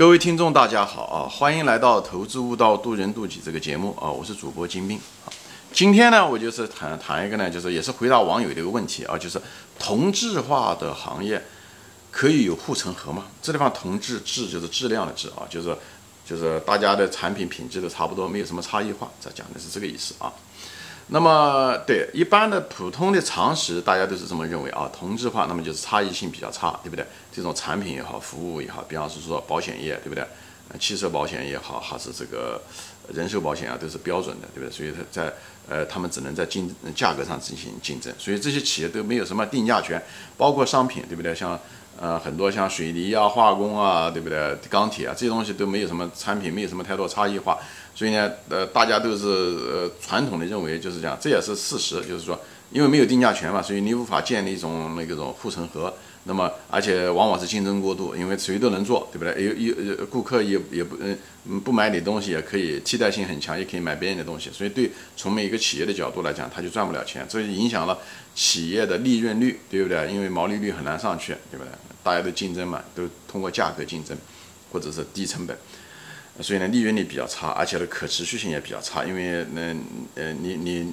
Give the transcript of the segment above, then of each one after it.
各位听众，大家好啊！欢迎来到《投资悟道，渡人渡己》这个节目啊！我是主播金兵啊。今天呢，我就是谈谈一个呢，就是也是回答网友的一个问题啊，就是同质化的行业可以有护城河吗？这地方同质质就是质量的质啊，就是就是大家的产品品质都差不多，没有什么差异化，这讲的是这个意思啊。那么，对一般的普通的常识，大家都是这么认为啊。同质化，那么就是差异性比较差，对不对？这种产品也好，服务也好，比方是说保险业，对不对？汽车保险也好，还是这个人寿保险啊，都是标准的，对不对？所以它在呃，他们只能在竞价格上进行竞争，所以这些企业都没有什么定价权，包括商品，对不对？像呃很多像水泥啊、化工啊，对不对？钢铁啊这些东西都没有什么产品，没有什么太多差异化。所以呢，呃，大家都是呃传统的认为就是这样，这也是事实，就是说，因为没有定价权嘛，所以你无法建立一种那个种护城河。那么，而且往往是竞争过度，因为谁都能做，对不对？有有顾客也也不嗯不买你东西也可以，替代性很强，也可以买别人的东西。所以对从每一个企业的角度来讲，他就赚不了钱，这就影响了企业的利润率，对不对？因为毛利率很难上去，对不对？大家都竞争嘛，都通过价格竞争，或者是低成本。所以呢，利润率比较差，而且呢，可持续性也比较差，因为那呃，你你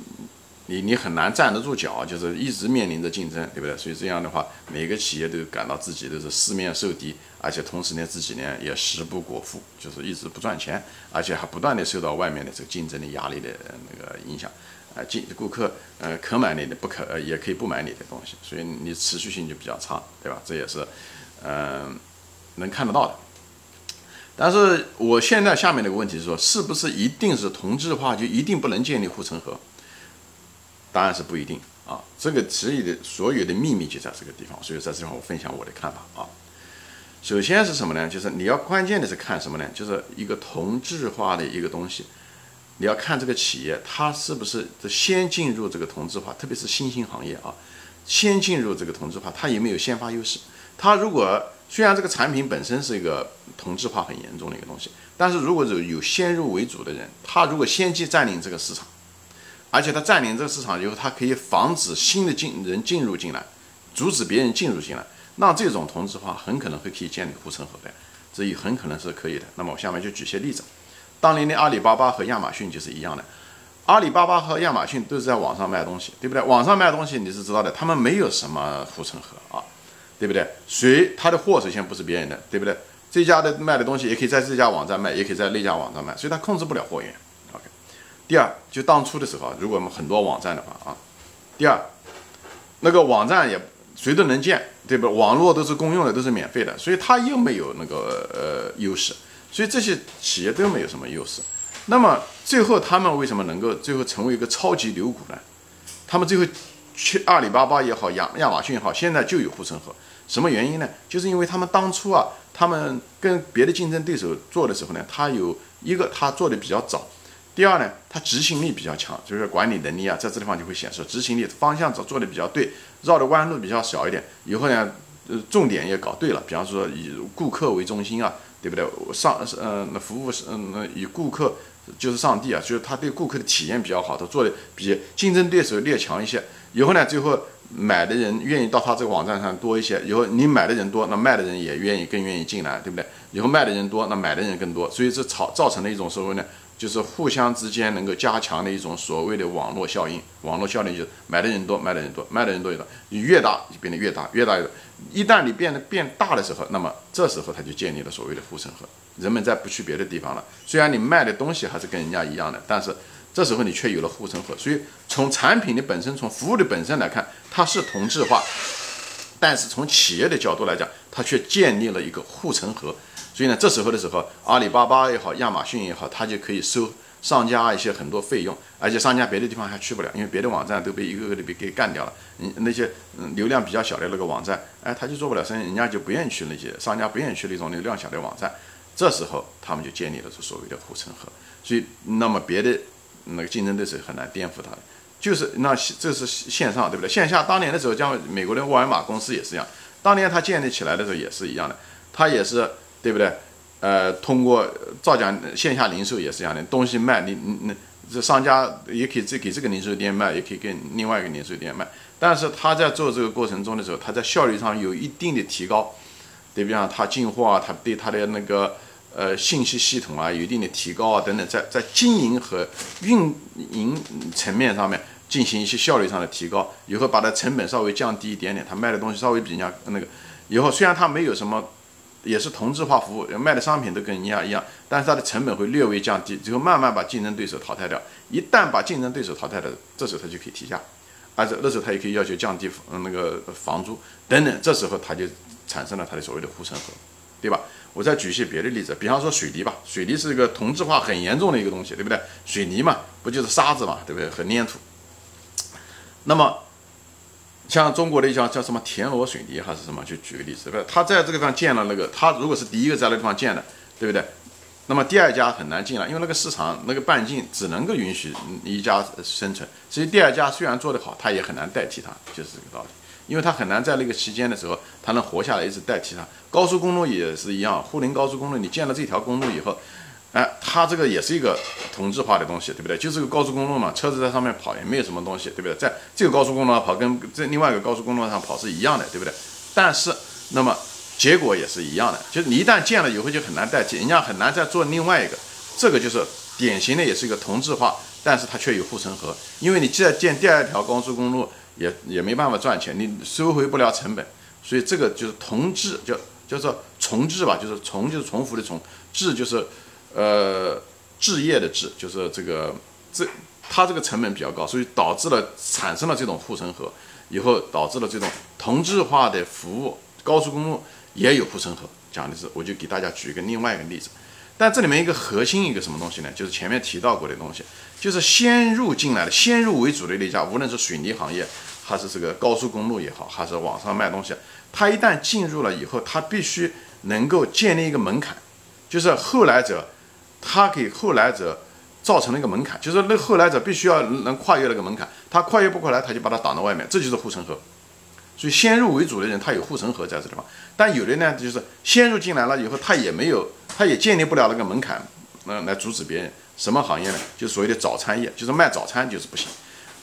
你你很难站得住脚，就是一直面临着竞争，对不对？所以这样的话，每个企业都感到自己都是四面受敌，而且同时呢，自己呢也食不果腹，就是一直不赚钱，而且还不断的受到外面的这个竞争的压力的那个影响，啊，进顾客呃可买你的，不可也可以不买你的东西，所以你持续性就比较差，对吧？这也是嗯能看得到的。但是我现在下面的一个问题是说，是不是一定是同质化就一定不能建立护城河？答案是不一定啊。这个词语的所有的秘密就在这个地方，所以在这地方我分享我的看法啊。首先是什么呢？就是你要关键的是看什么呢？就是一个同质化的一个东西，你要看这个企业它是不是先进入这个同质化，特别是新兴行业啊，先进入这个同质化，它有没有先发优势？它如果虽然这个产品本身是一个同质化很严重的一个东西，但是如果有有先入为主的人，他如果先去占领这个市场，而且他占领这个市场以后，他可以防止新的进人进入进来，阻止别人进入进来，那这种同质化很可能会可以建立护城河的，这也很可能是可以的。那么我下面就举些例子，当年的阿里巴巴和亚马逊就是一样的，阿里巴巴和亚马逊都是在网上卖东西，对不对？网上卖东西你是知道的，他们没有什么护城河啊。对不对？谁他的货首先不是别人的，对不对？这家的卖的东西也可以在这家网站卖，也可以在那家网站卖，所以他控制不了货源。第二，就当初的时候，如果我们很多网站的话啊，第二，那个网站也谁都能建，对不？网络都是公用的，都是免费的，所以他又没有那个呃优势，所以这些企业都没有什么优势。那么最后他们为什么能够最后成为一个超级牛股呢？他们最后去阿里巴巴也好，亚亚马逊也好，现在就有护城河。什么原因呢？就是因为他们当初啊，他们跟别的竞争对手做的时候呢，他有一个他做的比较早，第二呢，他执行力比较强，就是管理能力啊，在这地方就会显示执行力方向做做的比较对，绕的弯路比较小一点。以后呢，呃，重点也搞对了，比方说以顾客为中心啊，对不对？上呃，那服务是嗯，那以顾客就是上帝啊，就是他对顾客的体验比较好，他做的比竞争对手略强一些。以后呢，最后。买的人愿意到他这个网站上多一些，以后你买的人多，那卖的人也愿意更愿意进来，对不对？以后卖的人多，那买的人更多，所以这造造成了一种所谓呢，就是互相之间能够加强的一种所谓的网络效应。网络效应就是买的人多，卖的人多，卖的人多越多，你越大就变得越大，越大越。一旦你变得变大的时候，那么这时候它就建立了所谓的护城河，人们再不去别的地方了。虽然你卖的东西还是跟人家一样的，但是。这时候你却有了护城河，所以从产品的本身、从服务的本身来看，它是同质化，但是从企业的角度来讲，它却建立了一个护城河。所以呢，这时候的时候，阿里巴巴也好，亚马逊也好，它就可以收商家一些很多费用，而且商家别的地方还去不了，因为别的网站都被一个个的被给干掉了。嗯，那些嗯流量比较小的那个网站，哎，他就做不了生意，人家就不愿意去那些商家不愿意去那种流量小的网站。这时候他们就建立了这所谓的护城河。所以，那么别的。那个竞争对手很难颠覆它，就是那这是线上对不对？线下当年的时候，像美国的沃尔玛公司也是一样，当年它建立起来的时候也是一样的，它也是对不对？呃，通过造假线下零售也是一样的，东西卖你你那这商家也可以这给这个零售店卖，也可以给另外一个零售店卖，但是他在做这个过程中的时候，他在效率上有一定的提高，对比方他进货啊，他对他的那个。呃信息系统啊有一定的提高啊等等，在在经营和运营层面上面进行一些效率上的提高，以后把它成本稍微降低一点点，他卖的东西稍微比人家那个，以后虽然他没有什么。也是同质化服务，卖的商品都跟人家一样，但是它的成本会略微降低，最后慢慢把竞争对手淘汰掉。一旦把竞争对手淘汰了，这时候他就可以提价，而且那时候他也可以要求降低嗯那个房租等等，这时候他就产生了他的所谓的护城河，对吧？我再举一些别的例子，比方说水泥吧，水泥是一个同质化很严重的一个东西，对不对？水泥嘛，不就是沙子嘛，对不对？和粘土。那么。像中国的一家叫什么田螺水泥还是什么？就举个例子，不，他在这个地方建了那个，他如果是第一个在那个地方建的，对不对？那么第二家很难进了，因为那个市场那个半径只能够允许一家生存，所以第二家虽然做得好，他也很难代替他，就是这个道理。因为他很难在那个期间的时候，他能活下来，一直代替他。高速公路也是一样，沪宁高速公路，你建了这条公路以后。哎，它这个也是一个同质化的东西，对不对？就是个高速公路嘛，车子在上面跑也没有什么东西，对不对？在这个高速公路上跑跟在另外一个高速公路上跑是一样的，对不对？但是，那么结果也是一样的，就是你一旦建了以后就很难代替，人家很难再做另外一个。这个就是典型的，也是一个同质化，但是它却有护城河，因为你既然建第二条高速公路，也也没办法赚钱，你收回不了成本，所以这个就是同质，叫叫做重置吧，就是重就是重复的重，质就是。呃，置业的置就是这个，这它这个成本比较高，所以导致了产生了这种护城河，以后导致了这种同质化的服务，高速公路也有护城河。讲的是，我就给大家举一个另外一个例子，但这里面一个核心一个什么东西呢？就是前面提到过的东西，就是先入进来的，先入为主的那家，无论是水泥行业，还是这个高速公路也好，还是网上卖东西，它一旦进入了以后，它必须能够建立一个门槛，就是后来者。他给后来者造成了一个门槛，就是那后来者必须要能跨越那个门槛，他跨越不过来，他就把他挡在外面，这就是护城河。所以先入为主的人，他有护城河在这地方。但有的呢，就是先入进来了以后，他也没有，他也建立不了那个门槛，嗯，来阻止别人。什么行业呢？就所谓的早餐业，就是卖早餐就是不行。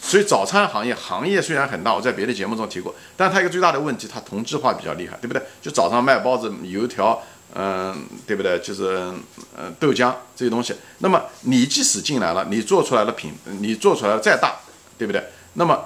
所以早餐行业行业虽然很大，我在别的节目中提过，但它一个最大的问题，它同质化比较厉害，对不对？就早上卖包子、油条。嗯，对不对？就是嗯，豆浆这些东西。那么你即使进来了，你做出来的品，你做出来的再大，对不对？那么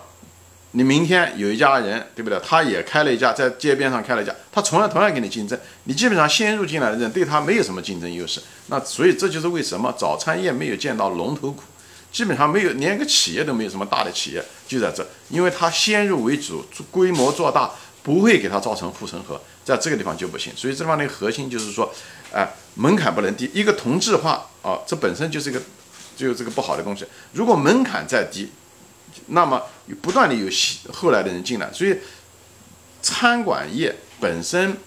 你明天有一家人，对不对？他也开了一家，在街边上开了一家，他同样同样跟你竞争。你基本上先入进来的人对他没有什么竞争优势。那所以这就是为什么早餐业没有见到龙头股，基本上没有，连个企业都没有什么大的企业，就在这，因为他先入为主，规模做大。不会给它造成护城河，在这个地方就不行。所以这地方的核心就是说，哎，门槛不能低。一个同质化啊，这本身就是一个，就是这个不好的东西。如果门槛再低，那么不断的有后来的人进来，所以餐馆业本身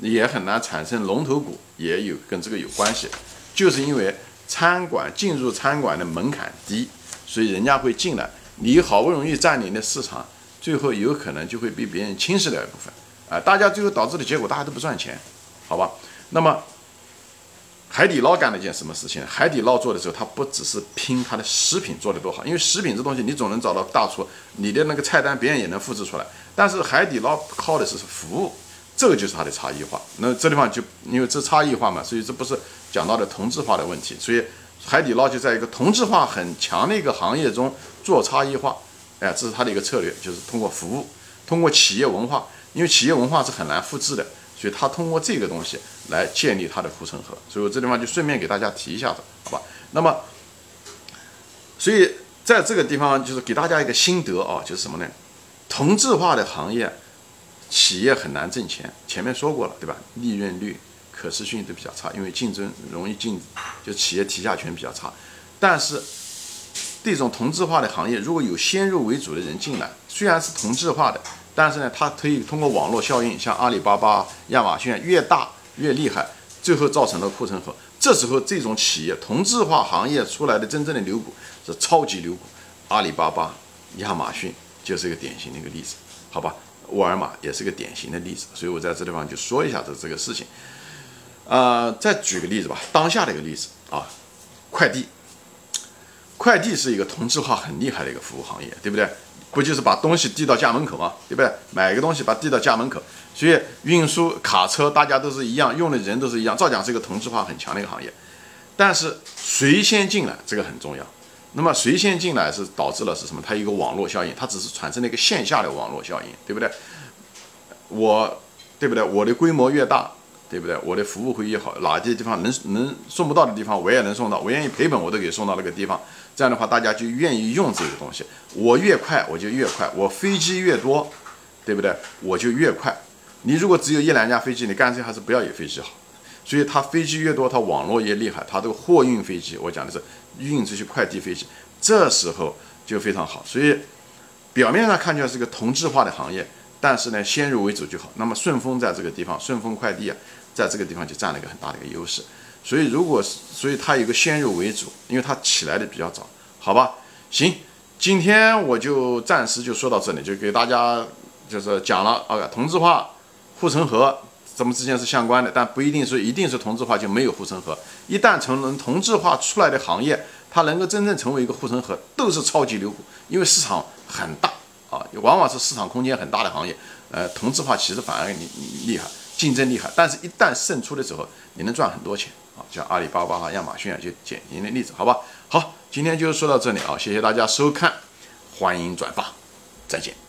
也很难产生龙头股，也有跟这个有关系。就是因为餐馆进入餐馆的门槛低，所以人家会进来。你好不容易占领的市场。最后有可能就会被别人侵蚀掉一部分，啊，大家最后导致的结果，大家都不赚钱，好吧？那么海底捞干了一件什么事情？海底捞做的时候，它不只是拼它的食品做的多好，因为食品这东西你总能找到大厨，你的那个菜单别人也能复制出来。但是海底捞靠的是服务，这个就是它的差异化。那这地方就因为这差异化嘛，所以这不是讲到的同质化的问题。所以海底捞就在一个同质化很强的一个行业中做差异化。哎，这是他的一个策略，就是通过服务，通过企业文化，因为企业文化是很难复制的，所以他通过这个东西来建立他的护城河。所以我这地方就顺便给大家提一下子，好吧？那么，所以在这个地方就是给大家一个心得啊，就是什么呢？同质化的行业，企业很难挣钱。前面说过了，对吧？利润率、可持续性都比较差，因为竞争容易竞，就企业提价权比较差，但是。这种同质化的行业，如果有先入为主的人进来，虽然是同质化的，但是呢，它可以通过网络效应，像阿里巴巴、亚马逊越大越厉害，最后造成了护城河。这时候，这种企业同质化行业出来的真正的牛股是超级牛股，阿里巴巴、亚马逊就是一个典型的一个例子，好吧？沃尔玛也是个典型的例子，所以我在这地方就说一下这这个事情。呃，再举个例子吧，当下的一个例子啊，快递。快递是一个同质化很厉害的一个服务行业，对不对？不就是把东西递到家门口吗？对不对？买一个东西把递到家门口，所以运输卡车大家都是一样，用的人都是一样，照讲是一个同质化很强的一个行业。但是谁先进来，这个很重要。那么谁先进来是导致了是什么？它一个网络效应，它只是产生了一个线下的网络效应，对不对？我，对不对？我的规模越大，对不对？我的服务会越好，哪些地方能能送不到的地方，我也能送到。我愿意赔本，我都给送到那个地方。这样的话，大家就愿意用这个东西。我越快，我就越快。我飞机越多，对不对？我就越快。你如果只有一两架飞机，你干脆还是不要有飞机好。所以它飞机越多，它网络越厉害。它这个货运飞机，我讲的是运这些快递飞机，这时候就非常好。所以表面上看起来是个同质化的行业，但是呢，先入为主就好。那么顺丰在这个地方，顺丰快递啊，在这个地方就占了一个很大的一个优势。所以如果是，所以它有个先入为主，因为它起来的比较早，好吧？行，今天我就暂时就说到这里，就给大家就是讲了啊，同质化、护城河。咱们之间是相关的，但不一定说一定是同质化就没有护城河。一旦成同质化出来的行业，它能够真正成为一个护城河，都是超级牛股，因为市场很大啊，往往是市场空间很大的行业。呃，同质化其实反而你厉害，竞争厉害，但是一旦胜出的时候，你能赚很多钱啊，像阿里巴巴啊、亚马逊啊，就典型的例子，好吧？好，今天就说到这里啊，谢谢大家收看，欢迎转发，再见。